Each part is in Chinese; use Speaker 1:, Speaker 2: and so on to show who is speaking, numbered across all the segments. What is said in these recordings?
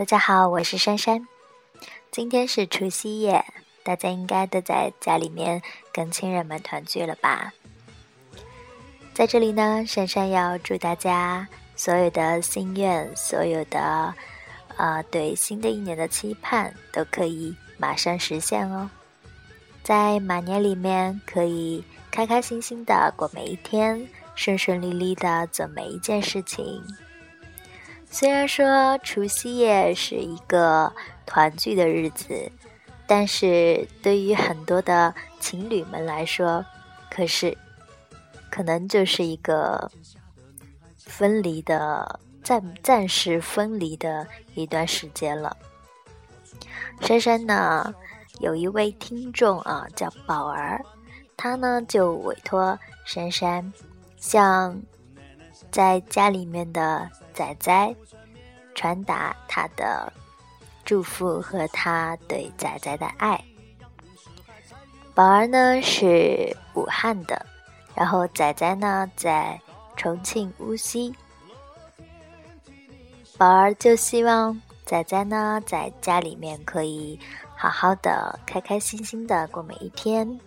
Speaker 1: 大家好，我是珊珊。今天是除夕夜，大家应该都在家里面跟亲人们团聚了吧？在这里呢，珊珊要祝大家所有的心愿，所有的呃对新的一年的期盼，都可以马上实现哦。在马年里面，可以开开心心的过每一天，顺顺利利的做每一件事情。虽然说除夕夜是一个团聚的日子，但是对于很多的情侣们来说，可是可能就是一个分离的暂暂时分离的一段时间了。珊珊呢，有一位听众啊，叫宝儿，他呢就委托珊珊向在家里面的。仔仔传达他的祝福和他对仔仔的爱。宝儿呢是武汉的，然后仔仔呢在重庆无锡。宝儿就希望仔仔呢在家里面可以好好的、开开心心的过每一天。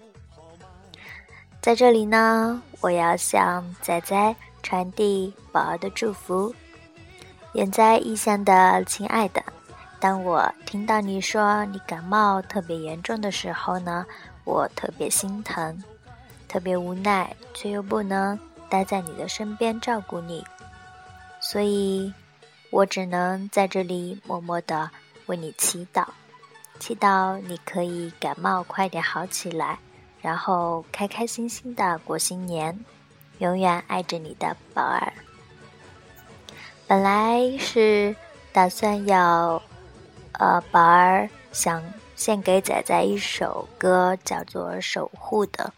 Speaker 1: 在这里呢，我要向仔仔传递宝儿的祝福。远在异乡的亲爱的，当我听到你说你感冒特别严重的时候呢，我特别心疼，特别无奈，却又不能待在你的身边照顾你，所以，我只能在这里默默的为你祈祷，祈祷你可以感冒快点好起来，然后开开心心的过新年，永远爱着你的宝儿。本来是打算要，呃，宝儿想献给仔仔一首歌，叫做《守护》的。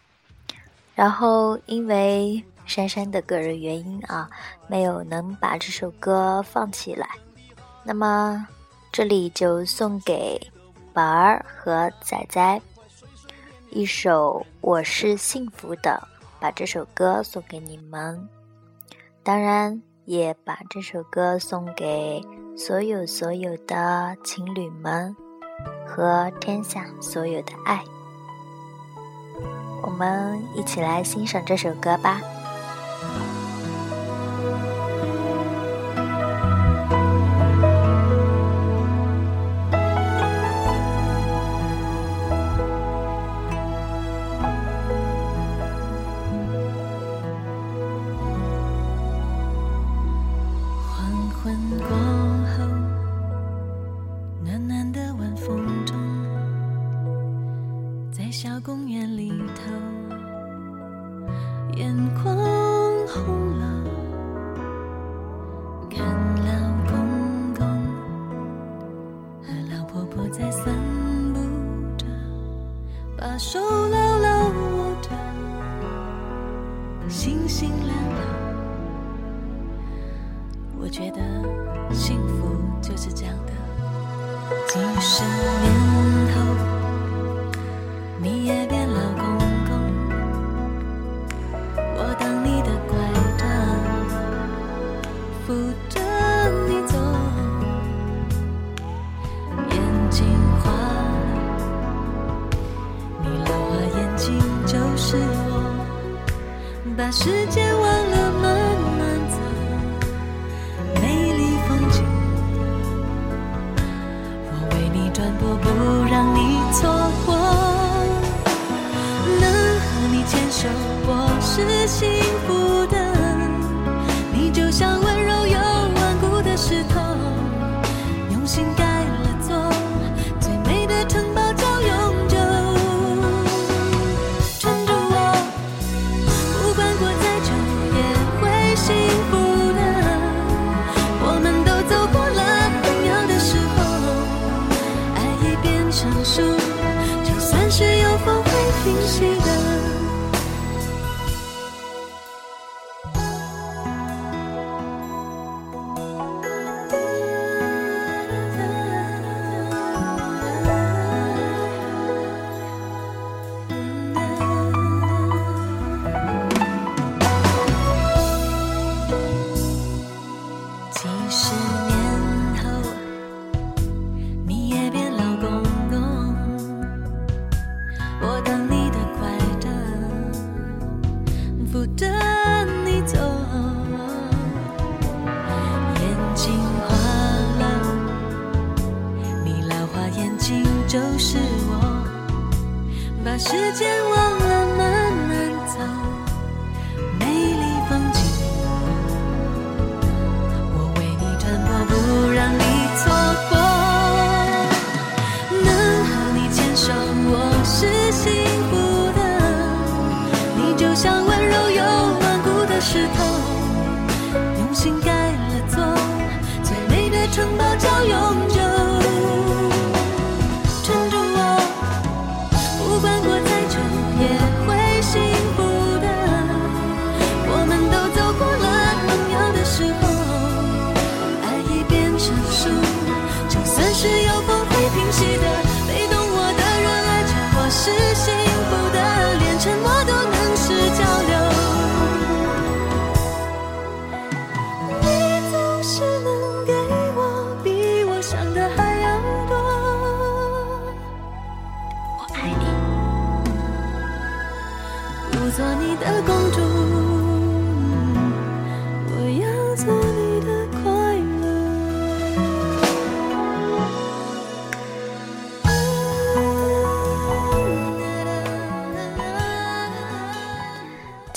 Speaker 1: 然后因为珊珊的个人原因啊，没有能把这首歌放起来。那么这里就送给宝儿和仔仔一首《我是幸福的》，把这首歌送给你们。当然。也把这首歌送给所有所有的情侣们和天下所有的爱。我们一起来欣赏这首歌吧。
Speaker 2: 小公园里头眼眶红了看老公公和老婆婆在散步着把手牢牢握着星星亮了我觉得幸福就是这样的几十年后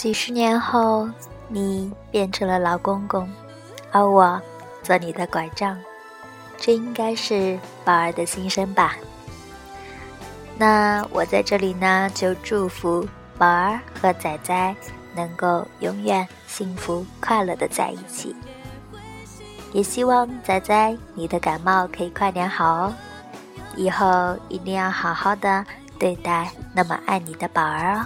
Speaker 1: 几十年后，你变成了老公公，而我做你的拐杖，这应该是宝儿的心声吧。那我在这里呢，就祝福宝儿和仔仔能够永远幸福快乐的在一起，也希望仔仔你的感冒可以快点好哦，以后一定要好好的对待那么爱你的宝儿哦。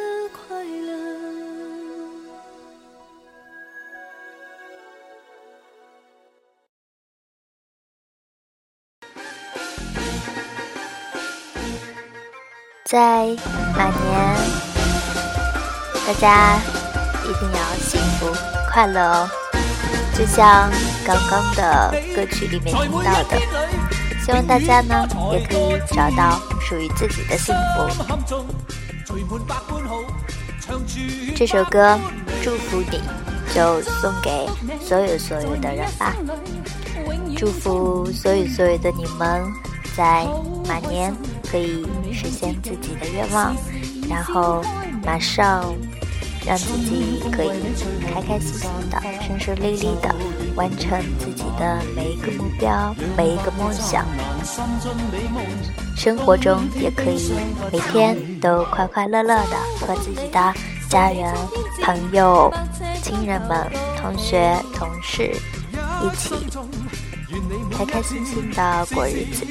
Speaker 1: 在马年，大家一定要幸福快乐哦！就像刚刚的歌曲里面听到的，希望大家呢也可以找到属于自己的幸福。这首歌祝福你，就送给所有所有的人吧。祝福所有所有的你们，在马年可以实现自己的愿望，然后马上让自己可以开开心心的、顺顺利利的完成自己的每一个目标、每一个梦想。生活中也可以每天都快快乐乐的和自己的家人、朋友、亲人们、同学、同事一起开开心心的过日子。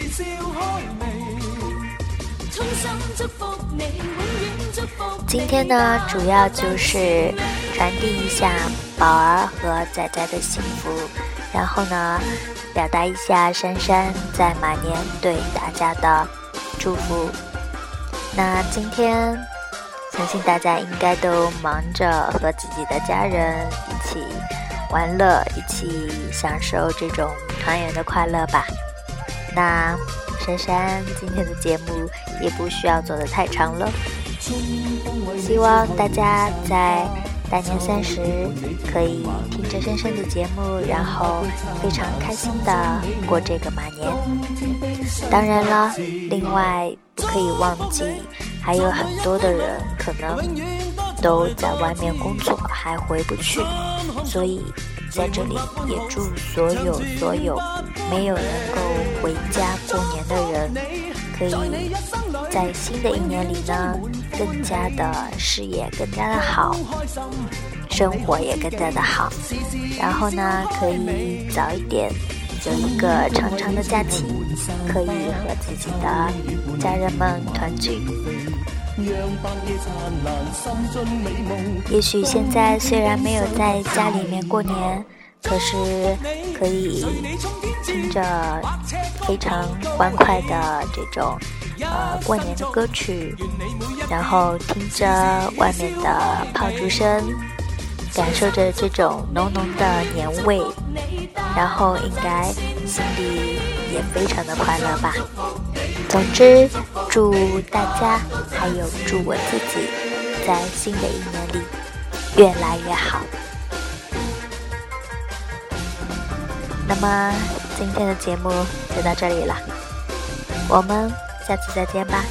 Speaker 1: 今天呢，主要就是传递一下宝儿和仔仔的幸福，然后呢，表达一下珊珊在马年对大家的祝福。那今天，相信大家应该都忙着和自己的家人一起玩乐，一起享受这种团圆的快乐吧。那珊珊今天的节目也不需要做的太长了，希望大家在大年三十可以听着珊珊的节目，然后非常开心的过这个马年。当然了，另外不可以忘记，还有很多的人可能都在外面工作，还回不去，所以在这里也祝所有所有没有能够回家过年的人，可以在新的一年里呢，更加的事业更加的好，生活也更加的好，然后呢，可以早一点有一个长长的假期，可以和自己的家人们团聚。也许现在虽然没有在家里面过年，可是可以听着非常欢快的这种呃过年的歌曲，然后听着外面的炮竹声，感受着这种浓浓的年味，然后应该心里也非常的快乐吧。总之，祝大家还有祝我自己，在新的一年里越来越好。那么今天的节目就到这里了，我们下次再见吧。